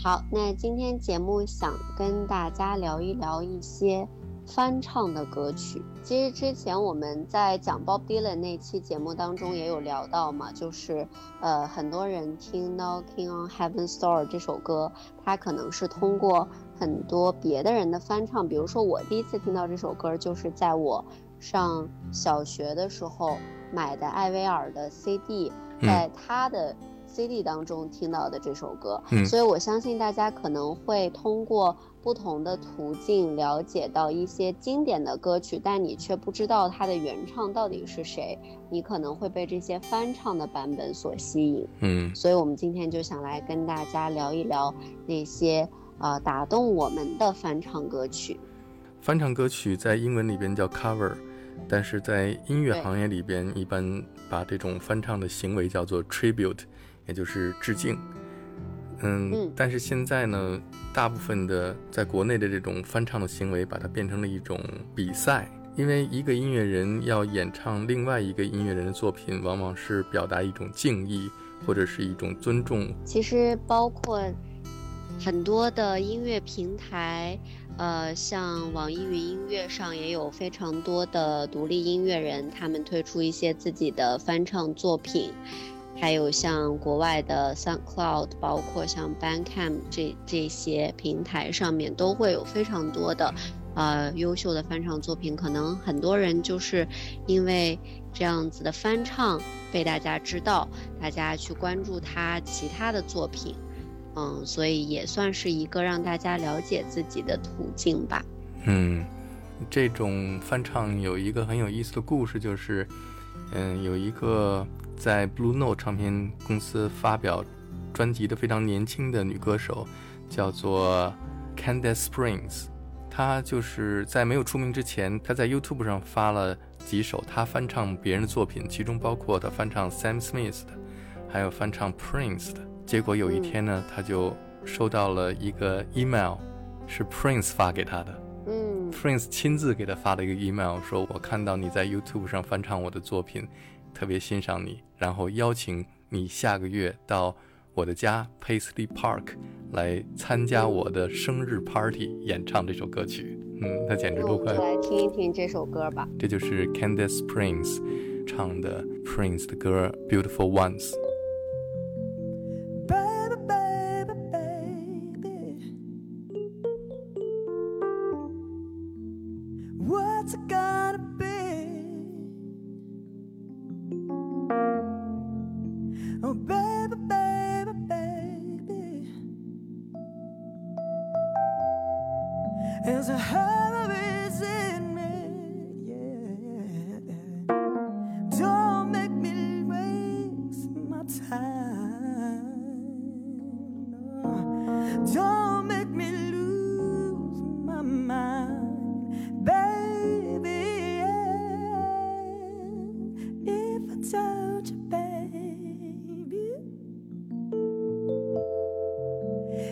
好，那今天节目想跟大家聊一聊一些翻唱的歌曲。其实之前我们在讲 Bob Dylan 那期节目当中也有聊到嘛，就是呃很多人听 Knocking on Heaven's Door 这首歌，他可能是通过很多别的人的翻唱，比如说我第一次听到这首歌就是在我上小学的时候买的艾薇儿的 CD，在他的。CD 当中听到的这首歌，嗯所以我相信大家可能会通过不同的途径了解到一些经典的歌曲，但你却不知道它的原唱到底是谁，你可能会被这些翻唱的版本所吸引。嗯，所以我们今天就想来跟大家聊一聊那些呃打动我们的翻唱歌曲。翻唱歌曲在英文里边叫 cover，但是在音乐行业里边一般把这种翻唱的行为叫做 tribute。也就是致敬，嗯，但是现在呢，大部分的在国内的这种翻唱的行为，把它变成了一种比赛，因为一个音乐人要演唱另外一个音乐人的作品，往往是表达一种敬意或者是一种尊重。其实包括很多的音乐平台，呃，像网易云音乐上也有非常多的独立音乐人，他们推出一些自己的翻唱作品。还有像国外的 SoundCloud，包括像 Bandcamp 这这些平台上面都会有非常多的，呃，优秀的翻唱作品。可能很多人就是因为这样子的翻唱被大家知道，大家去关注他其他的作品，嗯，所以也算是一个让大家了解自己的途径吧。嗯，这种翻唱有一个很有意思的故事，就是，嗯，有一个。在 Blue Note 唱片公司发表专辑的非常年轻的女歌手，叫做 Candice Springs。她就是在没有出名之前，她在 YouTube 上发了几首她翻唱别人的作品，其中包括她翻唱 Sam Smith 的，还有翻唱 Prince 的。结果有一天呢，她就收到了一个 email，是 Prince 发给她的。嗯，Prince 亲自给她发了一个 email，说我看到你在 YouTube 上翻唱我的作品。特别欣赏你，然后邀请你下个月到我的家 Paisley Park 来参加我的生日 party，演唱这首歌曲。嗯，那简直都快。来听一听这首歌吧。这就是 Candice Prince 唱的 Prince 的歌《Beautiful Ones》。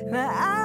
My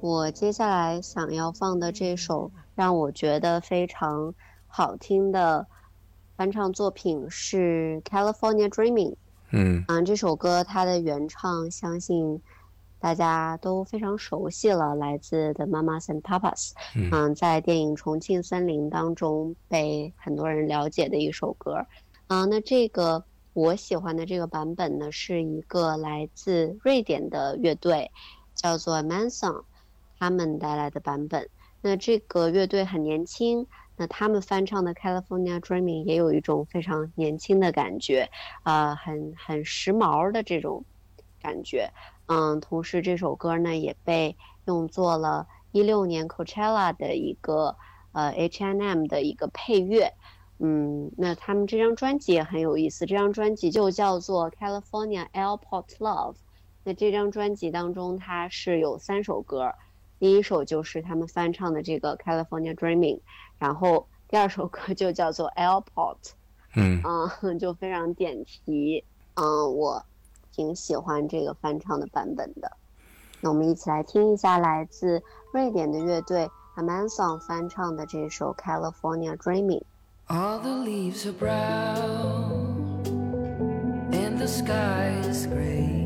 我接下来想要放的这首让我觉得非常好听的翻唱作品是《California Dreaming》。嗯嗯，这首歌它的原唱相信大家都非常熟悉了，来自 The Mamas and Papas。嗯嗯，在电影《重庆森林》当中被很多人了解的一首歌。嗯，那这个我喜欢的这个版本呢，是一个来自瑞典的乐队，叫做 Manson，他们带来的版本。那这个乐队很年轻，那他们翻唱的《California Dreaming》也有一种非常年轻的感觉，啊、很很时髦的这种感觉。嗯，同时这首歌呢也被用作了一六年 Coachella 的一个呃 H N M 的一个配乐。嗯，那他们这张专辑也很有意思，这张专辑就叫做 California Airport Love。那这张专辑当中，它是有三首歌，第一首就是他们翻唱的这个 California Dreaming，然后第二首歌就叫做 Airport，嗯嗯，就非常点题，嗯，我挺喜欢这个翻唱的版本的。那我们一起来听一下来自瑞典的乐队 Amanson 翻唱的这首 California Dreaming。All the leaves are brown and the sky is gray.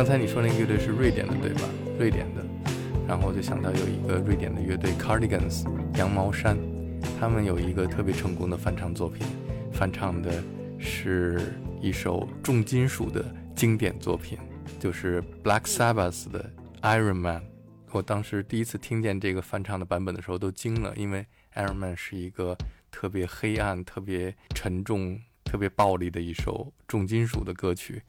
刚才你说那个乐队是瑞典的，对吧？瑞典的，然后我就想到有一个瑞典的乐队 Cardigans 羊毛衫，他们有一个特别成功的翻唱作品，翻唱的是一首重金属的经典作品，就是 Black Sabbath 的 Iron Man。我当时第一次听见这个翻唱的版本的时候都惊了，因为 Iron Man 是一个特别黑暗、特别沉重、特别暴力的一首重金属的歌曲。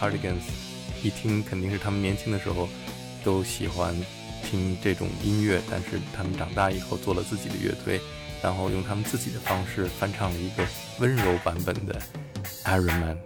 Cardigans，一听肯定是他们年轻的时候都喜欢听这种音乐，但是他们长大以后做了自己的乐队，然后用他们自己的方式翻唱了一个温柔版本的 Iron Man。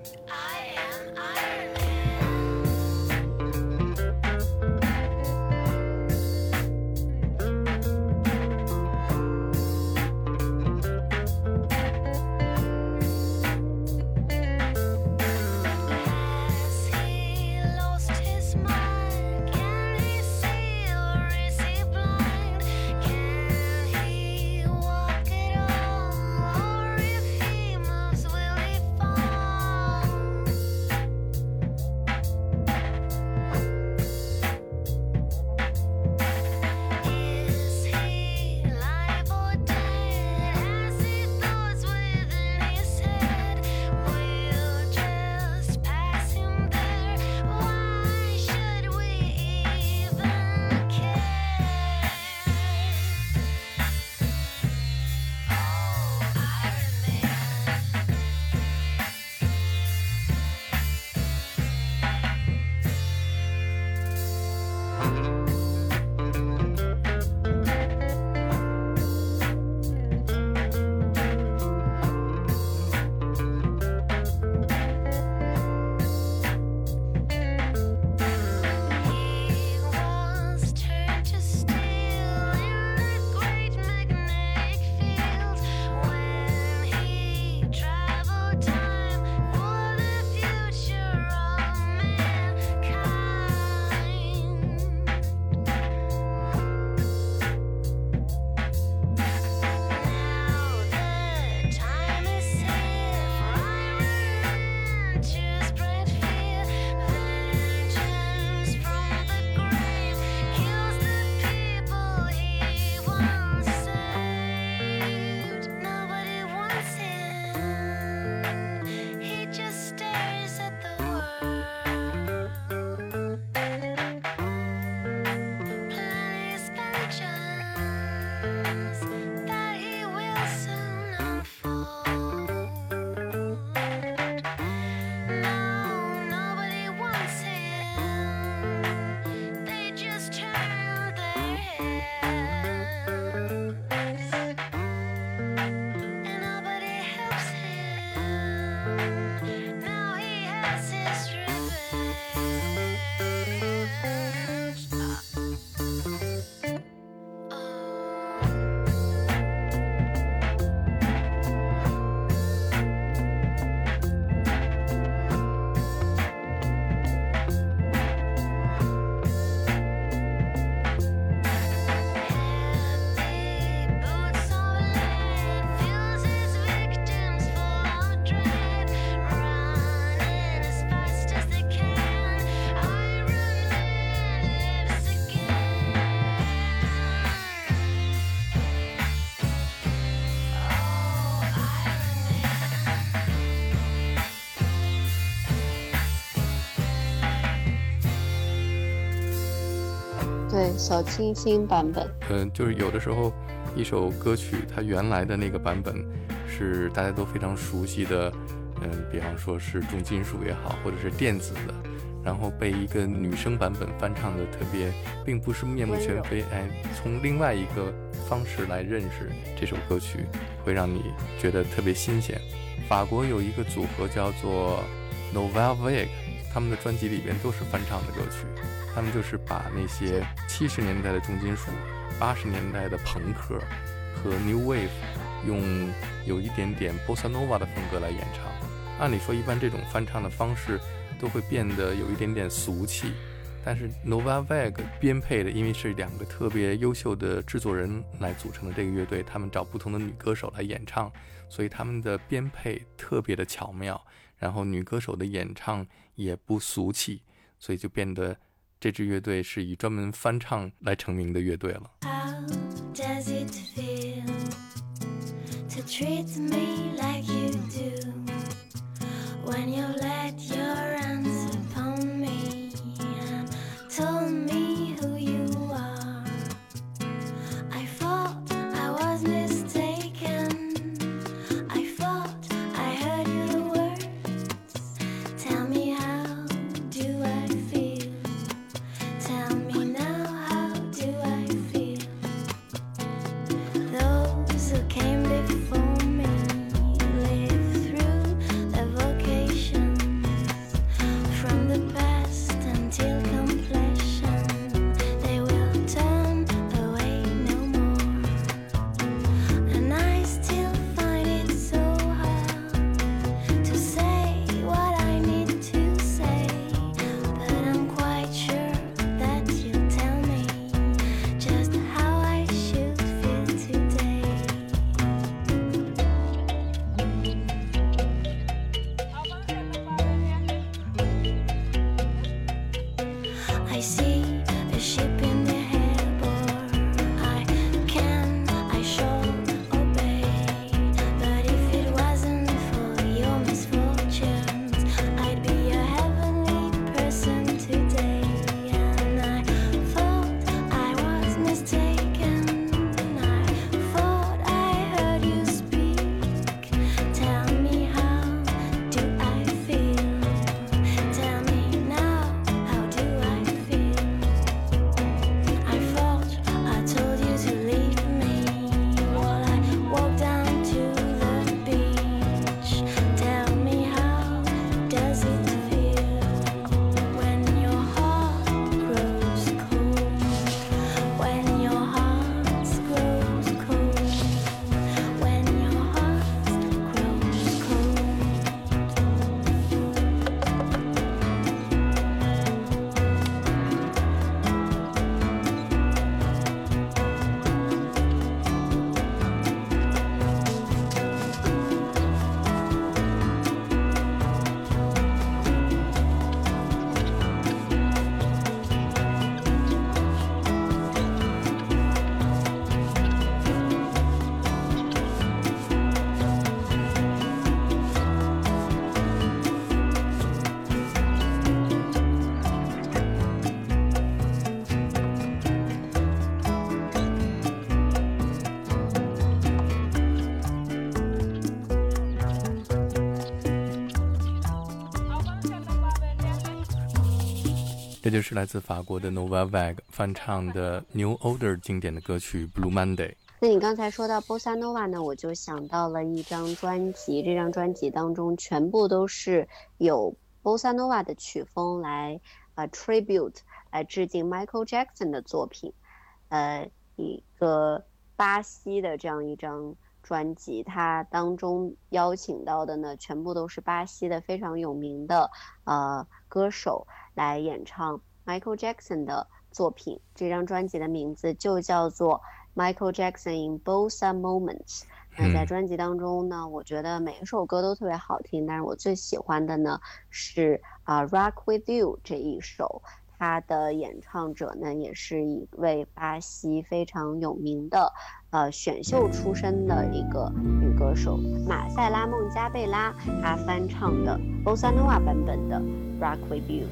小清新版本。嗯，就是有的时候，一首歌曲它原来的那个版本是大家都非常熟悉的，嗯，比方说是重金属也好，或者是电子的，然后被一个女生版本翻唱的特别，并不是面目全非，哎，从另外一个方式来认识这首歌曲，会让你觉得特别新鲜。法国有一个组合叫做 Nouvelle Vague，他们的专辑里边都是翻唱的歌曲。他们就是把那些七十年代的重金属、八十年代的朋克和 New Wave，用有一点点 Bossa Nova 的风格来演唱。按理说，一般这种翻唱的方式都会变得有一点点俗气。但是 Nova Veg 编配的，因为是两个特别优秀的制作人来组成的这个乐队，他们找不同的女歌手来演唱，所以他们的编配特别的巧妙。然后女歌手的演唱也不俗气，所以就变得这支乐队是以专门翻唱来成名的乐队了。这就是来自法国的 Nova Vag 翻唱的 New Order 经典的歌曲《Blue Monday》。那你刚才说到 Bossa Nova 呢，我就想到了一张专辑，这张专辑当中全部都是有 Bossa Nova 的曲风来呃 tribute 来致敬 Michael Jackson 的作品，呃，一个巴西的这样一张专辑，它当中邀请到的呢，全部都是巴西的非常有名的呃歌手。来演唱 Michael Jackson 的作品，这张专辑的名字就叫做 Michael Jackson in Bossa Moments。那在专辑当中呢，我觉得每一首歌都特别好听，但是我最喜欢的呢是啊 Rock with You 这一首，它的演唱者呢也是一位巴西非常有名的呃选秀出身的一个女歌手马塞拉孟加贝拉，她翻唱的 Bossa Nova 版本的 Rock with You。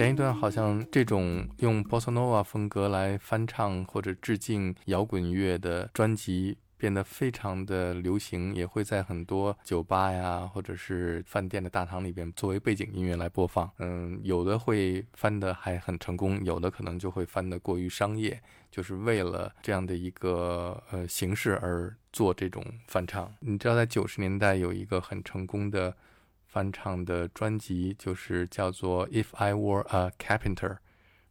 前一段好像这种用 bossa nova 风格来翻唱或者致敬摇滚乐的专辑变得非常的流行，也会在很多酒吧呀或者是饭店的大堂里边作为背景音乐来播放。嗯，有的会翻的还很成功，有的可能就会翻得过于商业，就是为了这样的一个呃形式而做这种翻唱。你知道，在九十年代有一个很成功的翻唱的专辑，就是叫做《If I Were a Carpenter》。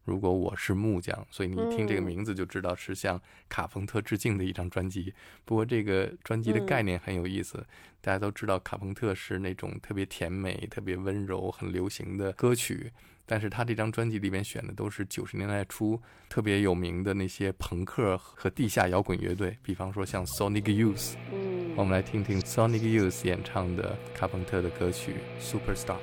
如果我是木匠，所以你一听这个名字就知道是向卡朋特致敬的一张专辑。不过这个专辑的概念很有意思，大家都知道卡朋特是那种特别甜美、特别温柔、很流行的歌曲，但是他这张专辑里面选的都是九十年代初特别有名的那些朋克和地下摇滚乐队，比方说像 Sonic Youth。嗯，我们来听听 Sonic Youth 演唱的卡朋特的歌曲《Superstar》。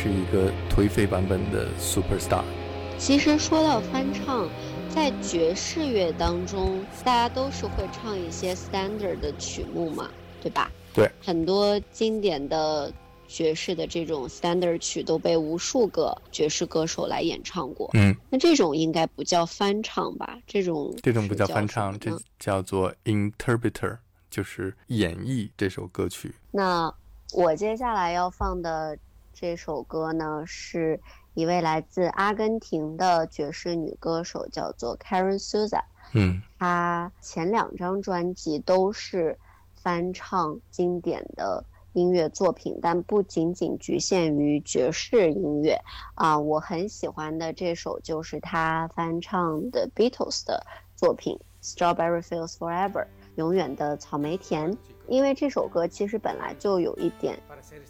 是一个颓废版本的 Superstar。其实说到翻唱，在爵士乐当中，大家都是会唱一些 standard 的曲目嘛，对吧？对，很多经典的爵士的这种 standard 曲都被无数个爵士歌手来演唱过。嗯，那这种应该不叫翻唱吧？这种这种不叫翻唱，这叫做 interpreter，就是演绎这首歌曲。那我接下来要放的这首歌呢，是一位来自阿根廷的爵士女歌手，叫做 Karen Souza。嗯她前两张专辑都是翻唱经典的音乐作品，但不仅仅局限于爵士音乐啊。我很喜欢的这首就是她翻唱的 Beatles 的作品《Strawberry Fields Forever》，永远的草莓田。因为这首歌其实本来就有一点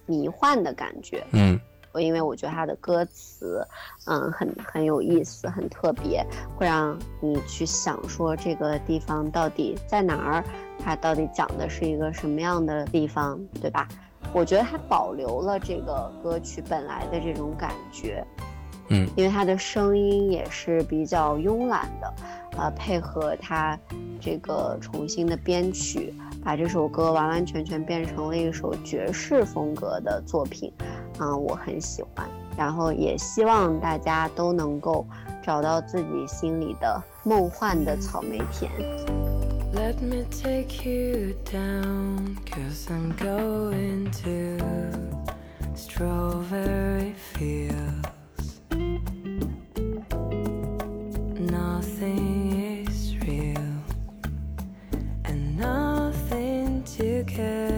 迷幻的感觉，嗯因为我觉得它的歌词，嗯，很很有意思，很特别，会让你去想说这个地方到底在哪儿，它到底讲的是一个什么样的地方，对吧？我觉得它保留了这个歌曲本来的这种感觉，嗯因为他的声音也是比较慵懒的，呃，配合他这个重新的编曲，把这首歌完完全全变成了一首爵士风格的作品，啊、我很喜欢。然后也希望大家都能够找到自己心里的梦幻的草莓田。Let me take you down, cause I'm going to strawberry fields. To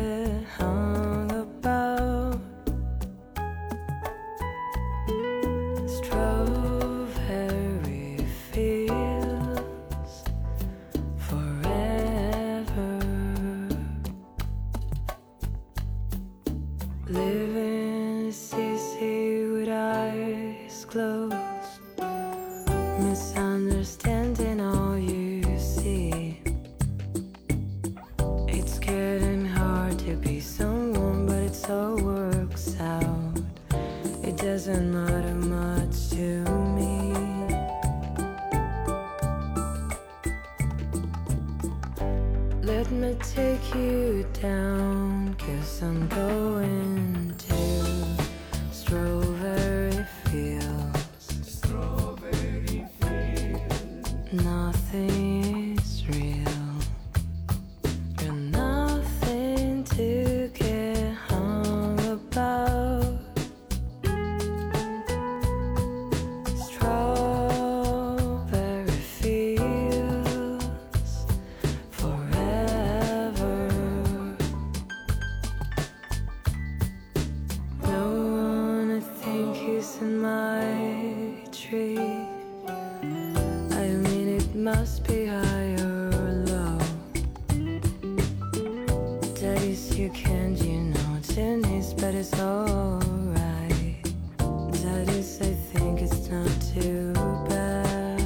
Is, you can't, you know, tennis, but it's alright. That is, I think it's not too bad.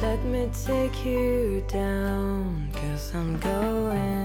Let me take you down, cause I'm going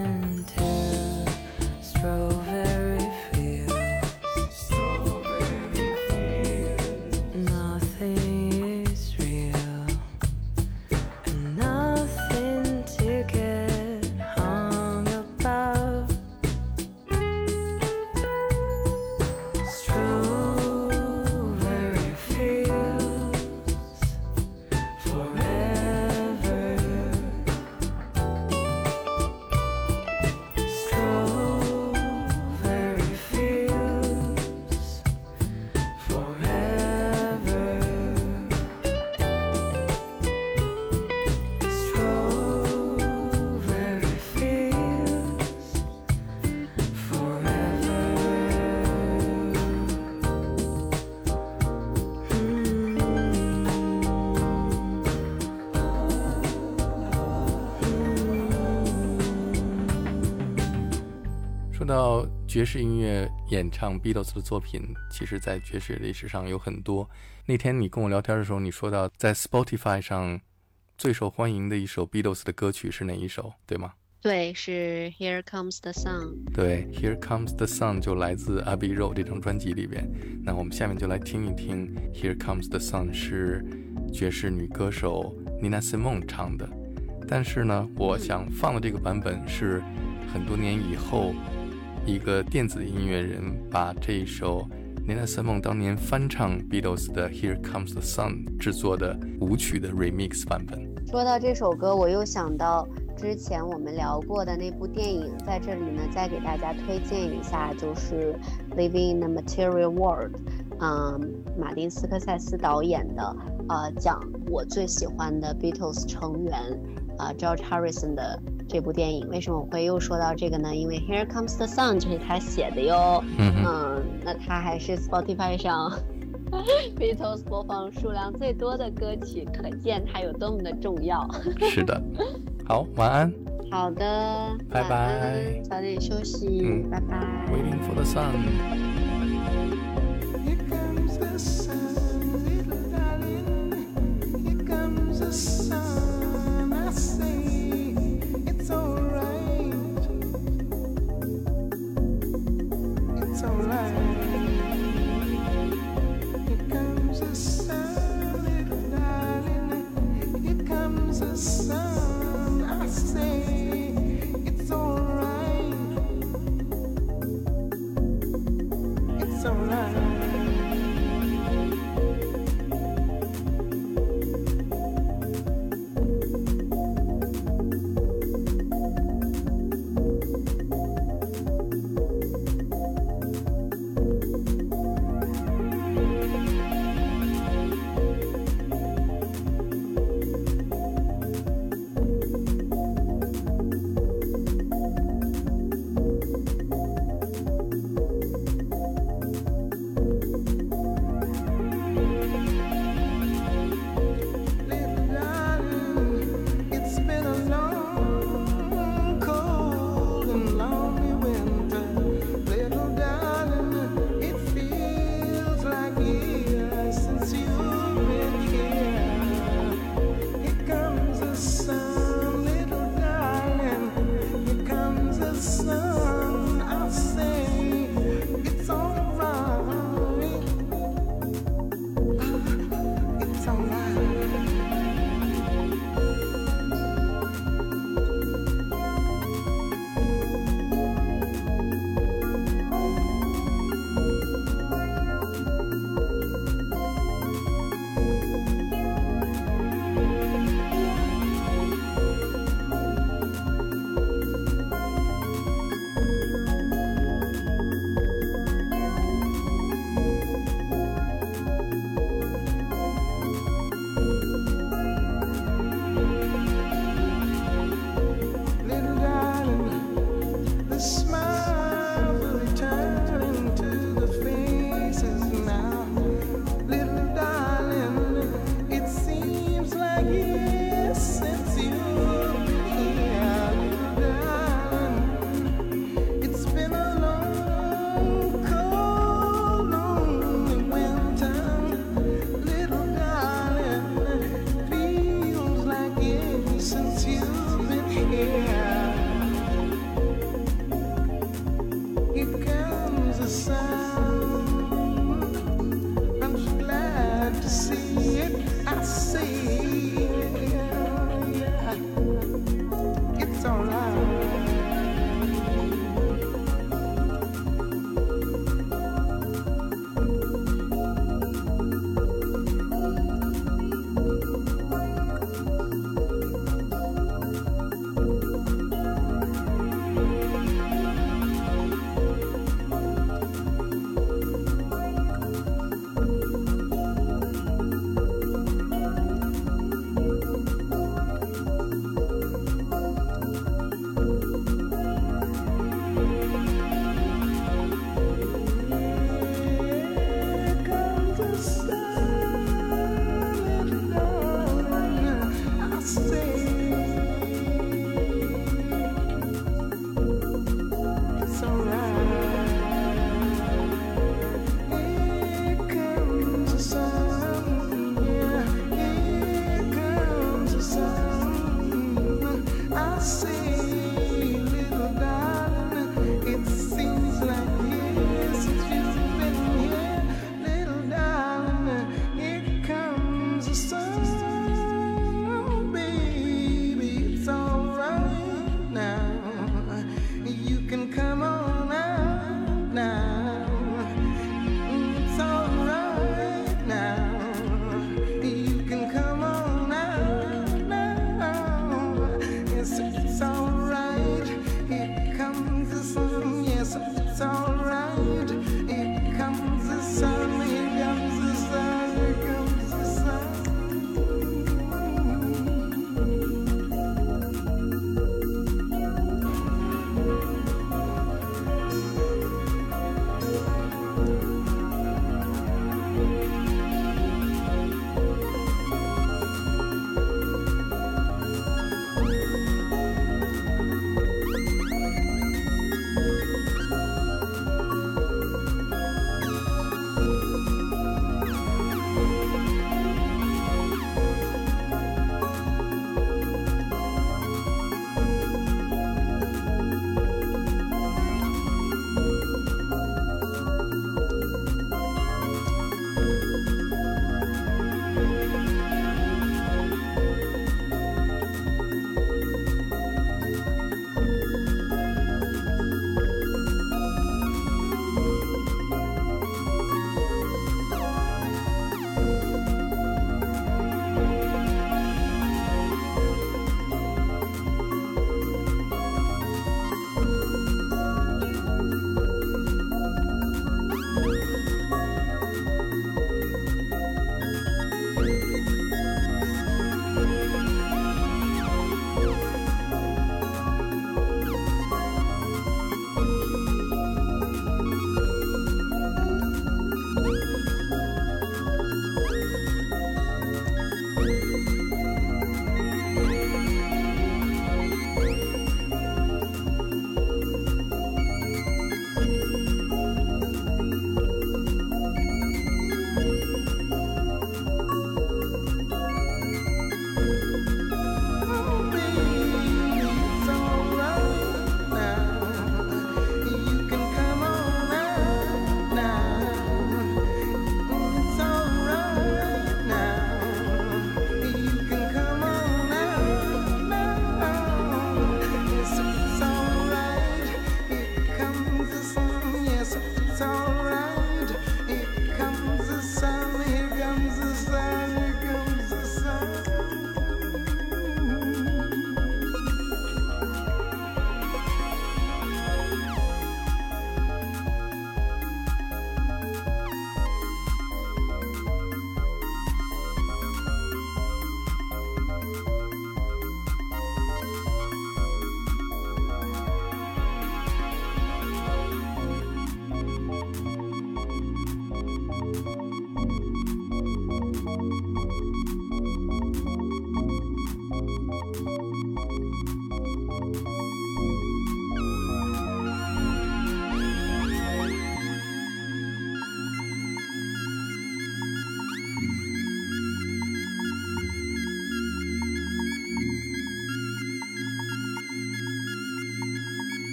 到爵士音乐演唱 Beatles 的作品，其实在爵士历史上有很多。那天你跟我聊天的时候，你说到在 Spotify 上最受欢迎的一首 Beatles 的歌曲是哪一首，对吗？对，是 Here Comes the Sun。对，Here Comes the Sun 就来自 Abbey Road 这张专辑里边。那我们下面就来听一听 Here Comes the Sun 是爵士女歌手 Nina Simone 唱的。但是呢，我想放的这个版本是很多年以后，一个电子音乐人把这一首 Nina Simone 当年翻唱 Beatles 的 Here Comes the Sun 制作的舞曲的 remix 版本。说到这首歌，我又想到之前我们聊过的那部电影，在这里呢再给大家推荐一下，就是《Living in the Material World》，嗯，马丁斯科塞斯导演的，呃，讲我最喜欢的 Beatles 成员，啊、g e o r g e Harrison 的这部电影。为什么我会又说到这个呢？因为《Here Comes the Sun》就是他写的哟。嗯，嗯，那他还是 Spotify 上 Beatles 播放数量最多的歌曲，可见它有多么的重要。是的。好，晚安。好的，拜拜早点休息，嗯拜拜。Waiting for the sun。